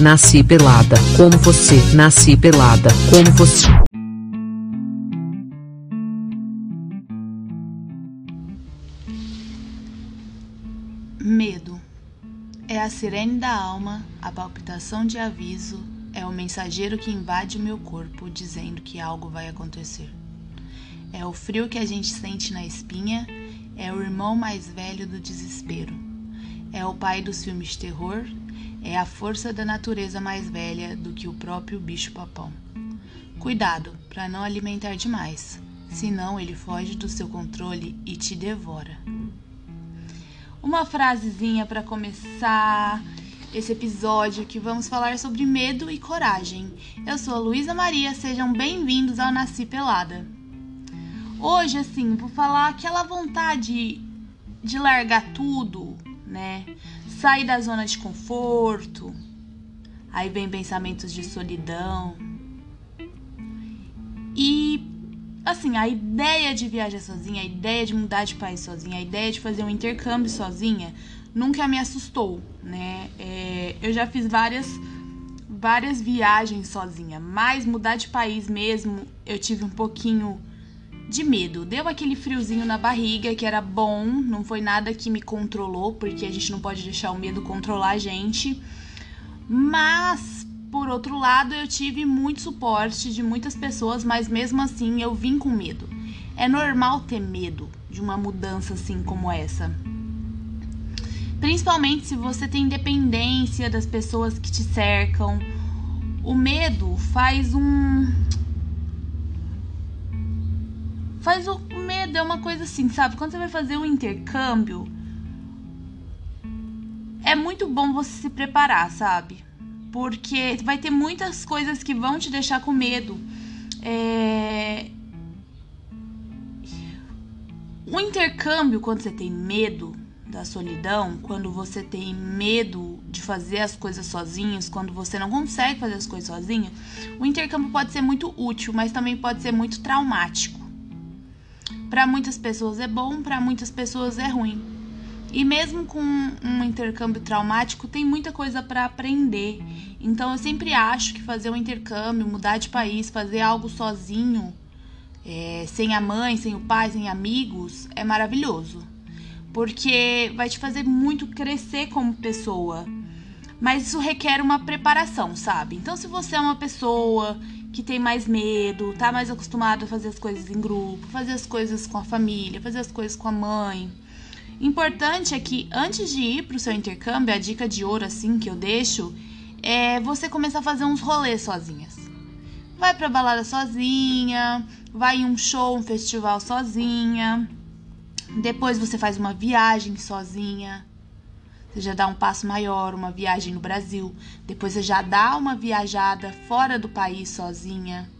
nasci pelada, como você, nasci pelada, como você. Medo. É a sirene da alma, a palpitação de aviso, é o mensageiro que invade o meu corpo dizendo que algo vai acontecer. É o frio que a gente sente na espinha, é o irmão mais velho do desespero. É o pai dos filmes de terror, é a força da natureza mais velha do que o próprio bicho-papão. Cuidado para não alimentar demais, senão ele foge do seu controle e te devora. Uma frasezinha para começar esse episódio que vamos falar sobre medo e coragem. Eu sou a Luísa Maria, sejam bem-vindos ao Nasci Pelada. Hoje, assim, vou falar aquela vontade de largar tudo, né? Sair da zona de conforto. Aí vem pensamentos de solidão. E assim, a ideia de viajar sozinha, a ideia de mudar de país sozinha, a ideia de fazer um intercâmbio sozinha, nunca me assustou, né? É, eu já fiz várias várias viagens sozinha, mas mudar de país mesmo, eu tive um pouquinho de medo. Deu aquele friozinho na barriga, que era bom, não foi nada que me controlou, porque a gente não pode deixar o medo controlar a gente. Mas, por outro lado, eu tive muito suporte de muitas pessoas, mas mesmo assim eu vim com medo. É normal ter medo de uma mudança assim como essa. Principalmente se você tem dependência das pessoas que te cercam. O medo faz um Faz o medo, é uma coisa assim, sabe? Quando você vai fazer um intercâmbio, é muito bom você se preparar, sabe? Porque vai ter muitas coisas que vão te deixar com medo. É... O intercâmbio, quando você tem medo da solidão, quando você tem medo de fazer as coisas sozinhos, quando você não consegue fazer as coisas sozinho, o intercâmbio pode ser muito útil, mas também pode ser muito traumático. Para muitas pessoas é bom, para muitas pessoas é ruim. E mesmo com um intercâmbio traumático, tem muita coisa para aprender. Então eu sempre acho que fazer um intercâmbio, mudar de país, fazer algo sozinho, é, sem a mãe, sem o pai, sem amigos, é maravilhoso. Porque vai te fazer muito crescer como pessoa. Mas isso requer uma preparação, sabe? Então, se você é uma pessoa que tem mais medo, tá mais acostumado a fazer as coisas em grupo, fazer as coisas com a família, fazer as coisas com a mãe. Importante é que antes de ir pro seu intercâmbio, a dica de ouro assim que eu deixo é você começar a fazer uns rolês sozinhas. Vai pra balada sozinha, vai em um show, um festival sozinha. Depois você faz uma viagem sozinha. Você já dá um passo maior, uma viagem no Brasil. Depois você já dá uma viajada fora do país sozinha.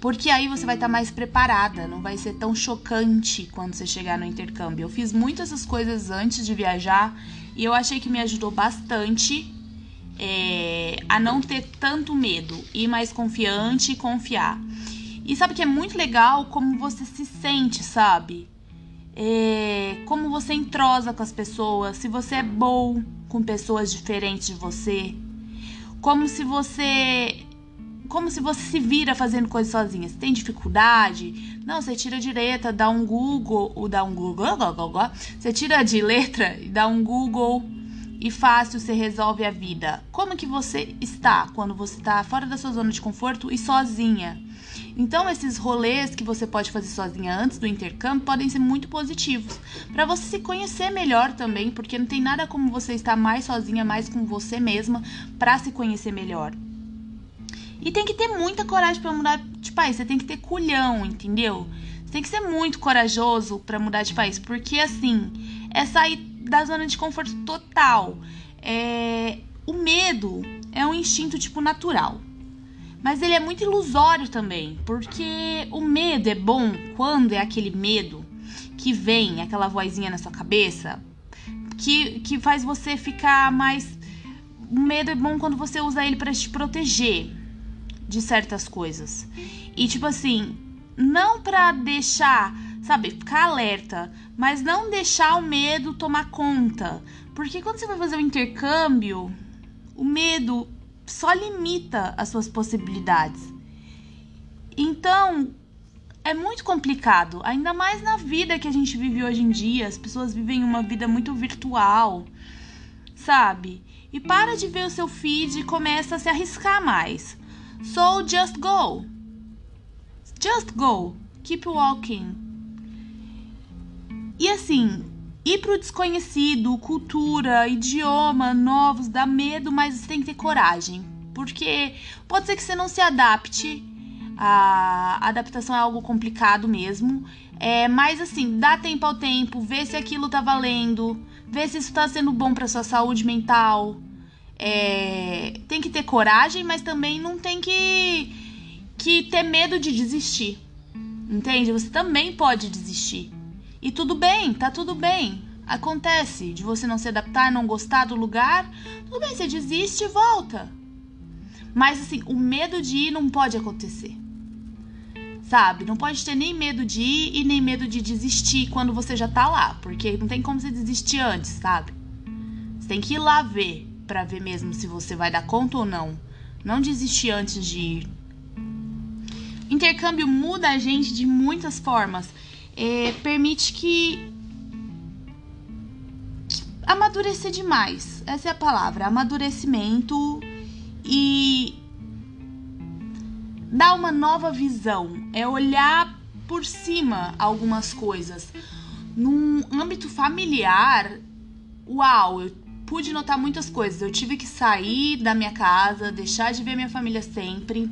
Porque aí você vai estar tá mais preparada, não vai ser tão chocante quando você chegar no intercâmbio. Eu fiz muitas essas coisas antes de viajar e eu achei que me ajudou bastante é, a não ter tanto medo, ir mais confiante e confiar. E sabe que é muito legal como você se sente, sabe? É, como você entrosa com as pessoas, se você é bom com pessoas diferentes de você, como se você como se você se vira fazendo coisas sozinha. Você tem dificuldade? Não, você tira de letra, dá um Google, ou dá um Google, você tira de letra e dá um Google e fácil você resolve a vida. Como que você está quando você está fora da sua zona de conforto e sozinha? Então, esses rolês que você pode fazer sozinha antes do intercâmbio podem ser muito positivos para você se conhecer melhor também, porque não tem nada como você estar mais sozinha, mais com você mesma para se conhecer melhor. E tem que ter muita coragem para mudar de país, você tem que ter culhão, entendeu? Você tem que ser muito corajoso para mudar de país, porque assim, é sair da zona de conforto total. É... O medo é um instinto tipo natural. Mas ele é muito ilusório também, porque o medo é bom quando é aquele medo que vem, aquela vozinha na sua cabeça, que, que faz você ficar mais. O medo é bom quando você usa ele para te proteger de certas coisas. E tipo assim, não para deixar, sabe, ficar alerta, mas não deixar o medo tomar conta. Porque quando você vai fazer o um intercâmbio, O medo só limita as suas possibilidades. Então, é muito complicado, ainda mais na vida que a gente vive hoje em dia. As pessoas vivem uma vida muito virtual, sabe? E para de ver o seu feed e começa a se arriscar mais. So just go. Just go. Keep walking. E assim, ir pro desconhecido, cultura, idioma novos, dá medo, mas você tem que ter coragem. Porque pode ser que você não se adapte a adaptação é algo complicado mesmo. É, mas assim, dá tempo ao tempo, vê se aquilo tá valendo, vê se isso tá sendo bom para sua saúde mental. É, tem que ter coragem, mas também não tem que, que ter medo de desistir. Entende? Você também pode desistir. E tudo bem, tá tudo bem. Acontece de você não se adaptar, não gostar do lugar. Tudo bem, você desiste e volta. Mas assim, o medo de ir não pode acontecer sabe? Não pode ter nem medo de ir e nem medo de desistir quando você já tá lá, porque não tem como você desistir antes, sabe? Você tem que ir lá ver para ver mesmo se você vai dar conta ou não. Não desistir antes de ir. Intercâmbio muda a gente de muitas formas. É, permite que amadurecer demais. Essa é a palavra, amadurecimento e dar uma nova visão, é olhar por cima algumas coisas. Num âmbito familiar, uau, eu pude notar muitas coisas. Eu tive que sair da minha casa, deixar de ver minha família sempre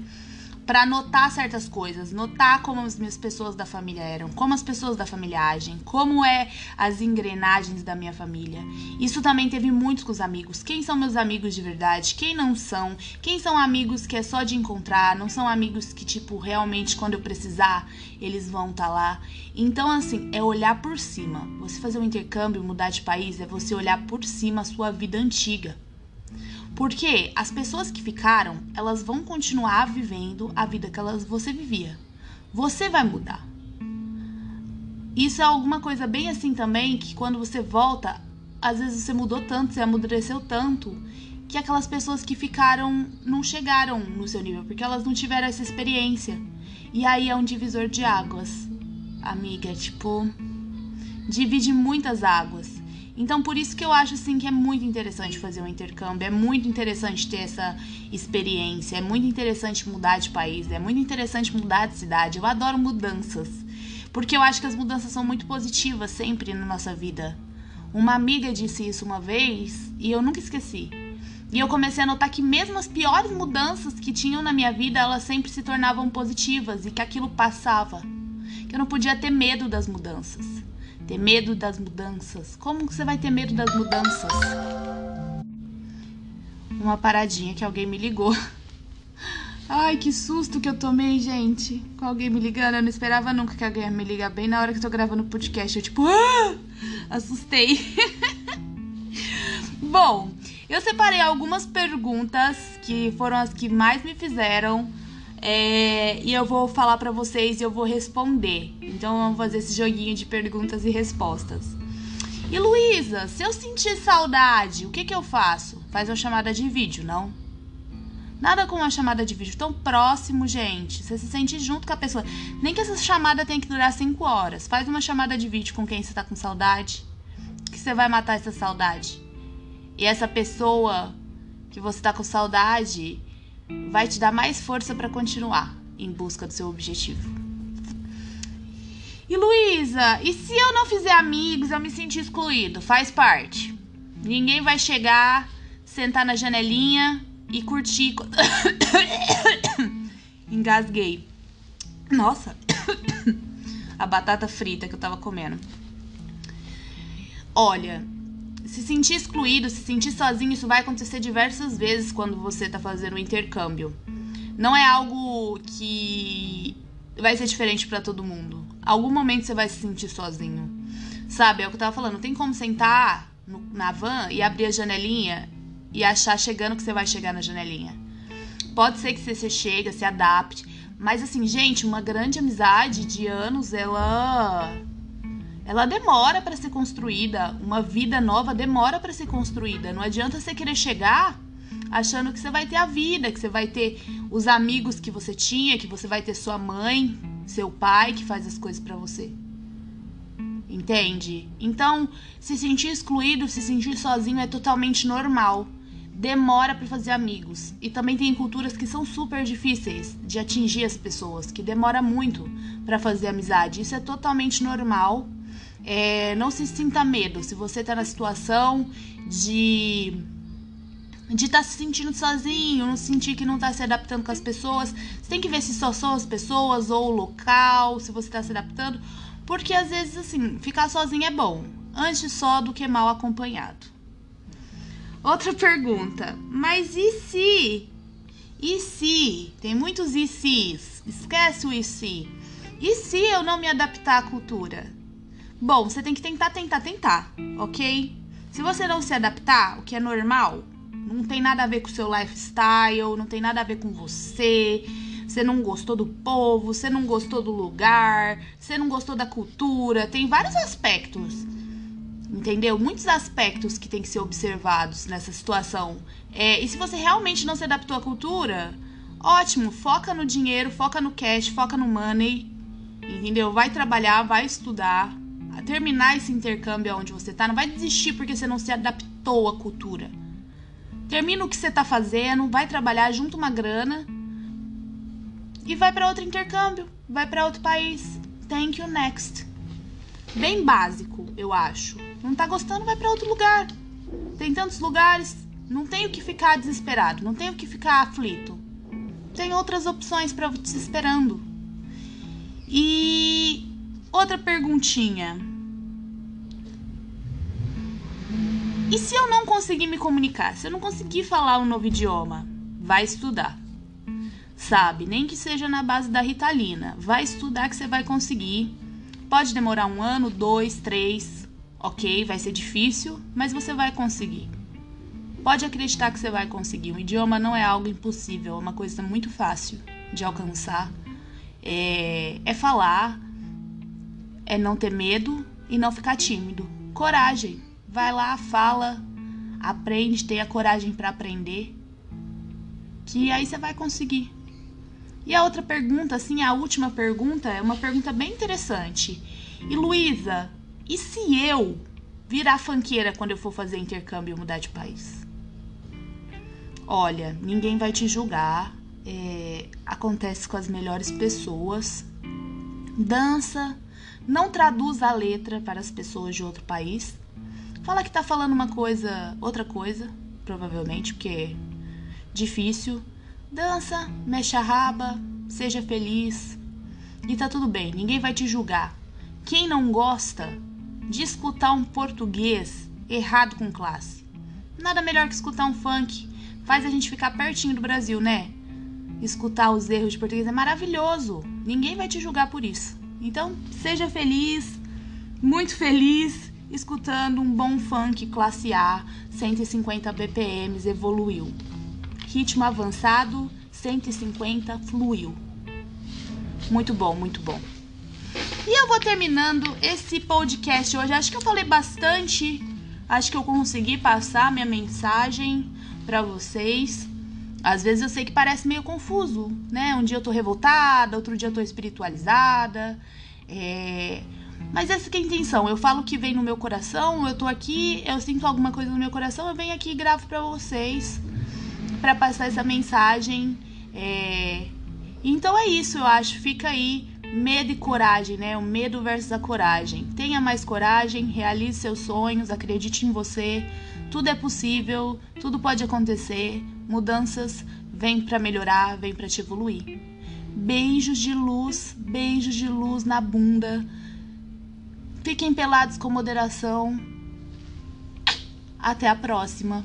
para notar certas coisas, notar como as minhas pessoas da família eram, como as pessoas da família agem, como é as engrenagens da minha família. Isso também teve muitos com os amigos. Quem são meus amigos de verdade? Quem não são? Quem são amigos que é só de encontrar? Não são amigos que tipo realmente quando eu precisar eles vão estar tá lá. Então assim é olhar por cima. Você fazer um intercâmbio, mudar de país é você olhar por cima a sua vida antiga. Porque as pessoas que ficaram, elas vão continuar vivendo a vida que elas, você vivia. Você vai mudar. Isso é alguma coisa bem assim também, que quando você volta, às vezes você mudou tanto, você amadureceu tanto, que aquelas pessoas que ficaram não chegaram no seu nível, porque elas não tiveram essa experiência. E aí é um divisor de águas, amiga, tipo, divide muitas águas. Então, por isso que eu acho assim que é muito interessante fazer um intercâmbio, é muito interessante ter essa experiência, é muito interessante mudar de país, é muito interessante mudar de cidade. Eu adoro mudanças, porque eu acho que as mudanças são muito positivas sempre na nossa vida. Uma amiga disse isso uma vez e eu nunca esqueci. E eu comecei a notar que mesmo as piores mudanças que tinham na minha vida, elas sempre se tornavam positivas e que aquilo passava. Que eu não podia ter medo das mudanças. Ter medo das mudanças. Como que você vai ter medo das mudanças? Uma paradinha que alguém me ligou. Ai, que susto que eu tomei, gente. Com alguém me ligando. Eu não esperava nunca que alguém me ligar bem na hora que eu tô gravando o podcast. Eu, tipo, ah! assustei. Bom, eu separei algumas perguntas que foram as que mais me fizeram é, e eu vou falar para vocês e eu vou responder. Então vamos fazer esse joguinho de perguntas e respostas. E Luísa, se eu sentir saudade, o que, que eu faço? Faz uma chamada de vídeo, não? Nada com uma chamada de vídeo tão próximo, gente. Você se sente junto com a pessoa. Nem que essa chamada tenha que durar 5 horas. Faz uma chamada de vídeo com quem você tá com saudade. Que você vai matar essa saudade. E essa pessoa que você tá com saudade, vai te dar mais força para continuar em busca do seu objetivo. E Luísa, e se eu não fizer amigos, eu me sentir excluído? Faz parte. Ninguém vai chegar, sentar na janelinha e curtir. Engasguei. Nossa, a batata frita que eu tava comendo. Olha, se sentir excluído, se sentir sozinho, isso vai acontecer diversas vezes quando você tá fazendo um intercâmbio. Não é algo que vai ser diferente para todo mundo. Algum momento você vai se sentir sozinho. Sabe, é o que eu tava falando, não tem como sentar no, na van e abrir a janelinha e achar chegando que você vai chegar na janelinha. Pode ser que você, você chega, se adapte, mas assim, gente, uma grande amizade de anos, ela ela demora para ser construída, uma vida nova demora para ser construída. Não adianta você querer chegar achando que você vai ter a vida, que você vai ter os amigos que você tinha, que você vai ter sua mãe, seu pai que faz as coisas para você. Entende? Então, se sentir excluído, se sentir sozinho é totalmente normal. Demora para fazer amigos. E também tem culturas que são super difíceis de atingir as pessoas, que demora muito para fazer amizade. Isso é totalmente normal. É, não se sinta medo. Se você tá na situação de de estar tá se sentindo sozinho, não sentir que não tá se adaptando com as pessoas. Você tem que ver se só são as pessoas ou o local, se você tá se adaptando. Porque às vezes, assim, ficar sozinho é bom. Antes só do que mal acompanhado. Outra pergunta. Mas e se? E se? Tem muitos e se's. Esquece o e se. E se eu não me adaptar à cultura? Bom, você tem que tentar, tentar, tentar, ok? Se você não se adaptar, o que é normal, não tem nada a ver com o seu lifestyle, não tem nada a ver com você. Você não gostou do povo, você não gostou do lugar, você não gostou da cultura. Tem vários aspectos, entendeu? Muitos aspectos que tem que ser observados nessa situação. É, e se você realmente não se adaptou à cultura, ótimo, foca no dinheiro, foca no cash, foca no money, entendeu? Vai trabalhar, vai estudar, terminar esse intercâmbio onde você tá. Não vai desistir porque você não se adaptou à cultura. Termina o que você tá fazendo, vai trabalhar, junta uma grana e vai para outro intercâmbio, vai para outro país. Thank you next. Bem básico, eu acho. Não tá gostando, vai para outro lugar. Tem tantos lugares, não tenho que ficar desesperado, não tenho que ficar aflito. Tem outras opções para te esperando. E outra perguntinha. E se eu não conseguir me comunicar? Se eu não conseguir falar um novo idioma? Vai estudar. Sabe? Nem que seja na base da ritalina. Vai estudar que você vai conseguir. Pode demorar um ano, dois, três. Ok, vai ser difícil, mas você vai conseguir. Pode acreditar que você vai conseguir. Um idioma não é algo impossível, é uma coisa muito fácil de alcançar. É, é falar, é não ter medo e não ficar tímido. Coragem. Vai lá, fala, aprende, tenha coragem para aprender, que aí você vai conseguir. E a outra pergunta, assim, a última pergunta, é uma pergunta bem interessante. E Luísa, e se eu virar fanqueira quando eu for fazer intercâmbio e mudar de país? Olha, ninguém vai te julgar. É, acontece com as melhores pessoas. Dança, não traduz a letra para as pessoas de outro país. Fala que tá falando uma coisa, outra coisa, provavelmente, porque é difícil. Dança, mexa a raba, seja feliz. E tá tudo bem, ninguém vai te julgar. Quem não gosta de escutar um português errado com classe? Nada melhor que escutar um funk. Faz a gente ficar pertinho do Brasil, né? Escutar os erros de português é maravilhoso. Ninguém vai te julgar por isso. Então, seja feliz, muito feliz escutando um bom funk classe A, 150 BPMs, evoluiu. Ritmo avançado, 150 fluiu. Muito bom, muito bom. E eu vou terminando esse podcast hoje. Acho que eu falei bastante. Acho que eu consegui passar minha mensagem para vocês. Às vezes eu sei que parece meio confuso, né? Um dia eu tô revoltada, outro dia eu tô espiritualizada. É... Mas essa é a intenção. Eu falo o que vem no meu coração, eu tô aqui, eu sinto alguma coisa no meu coração, eu venho aqui e gravo pra vocês, para passar essa mensagem. É... Então é isso, eu acho. Fica aí medo e coragem, né? O medo versus a coragem. Tenha mais coragem, realize seus sonhos, acredite em você. Tudo é possível, tudo pode acontecer. Mudanças vêm para melhorar, vêm para te evoluir. Beijos de luz, beijos de luz na bunda. Fiquem pelados com moderação. Até a próxima.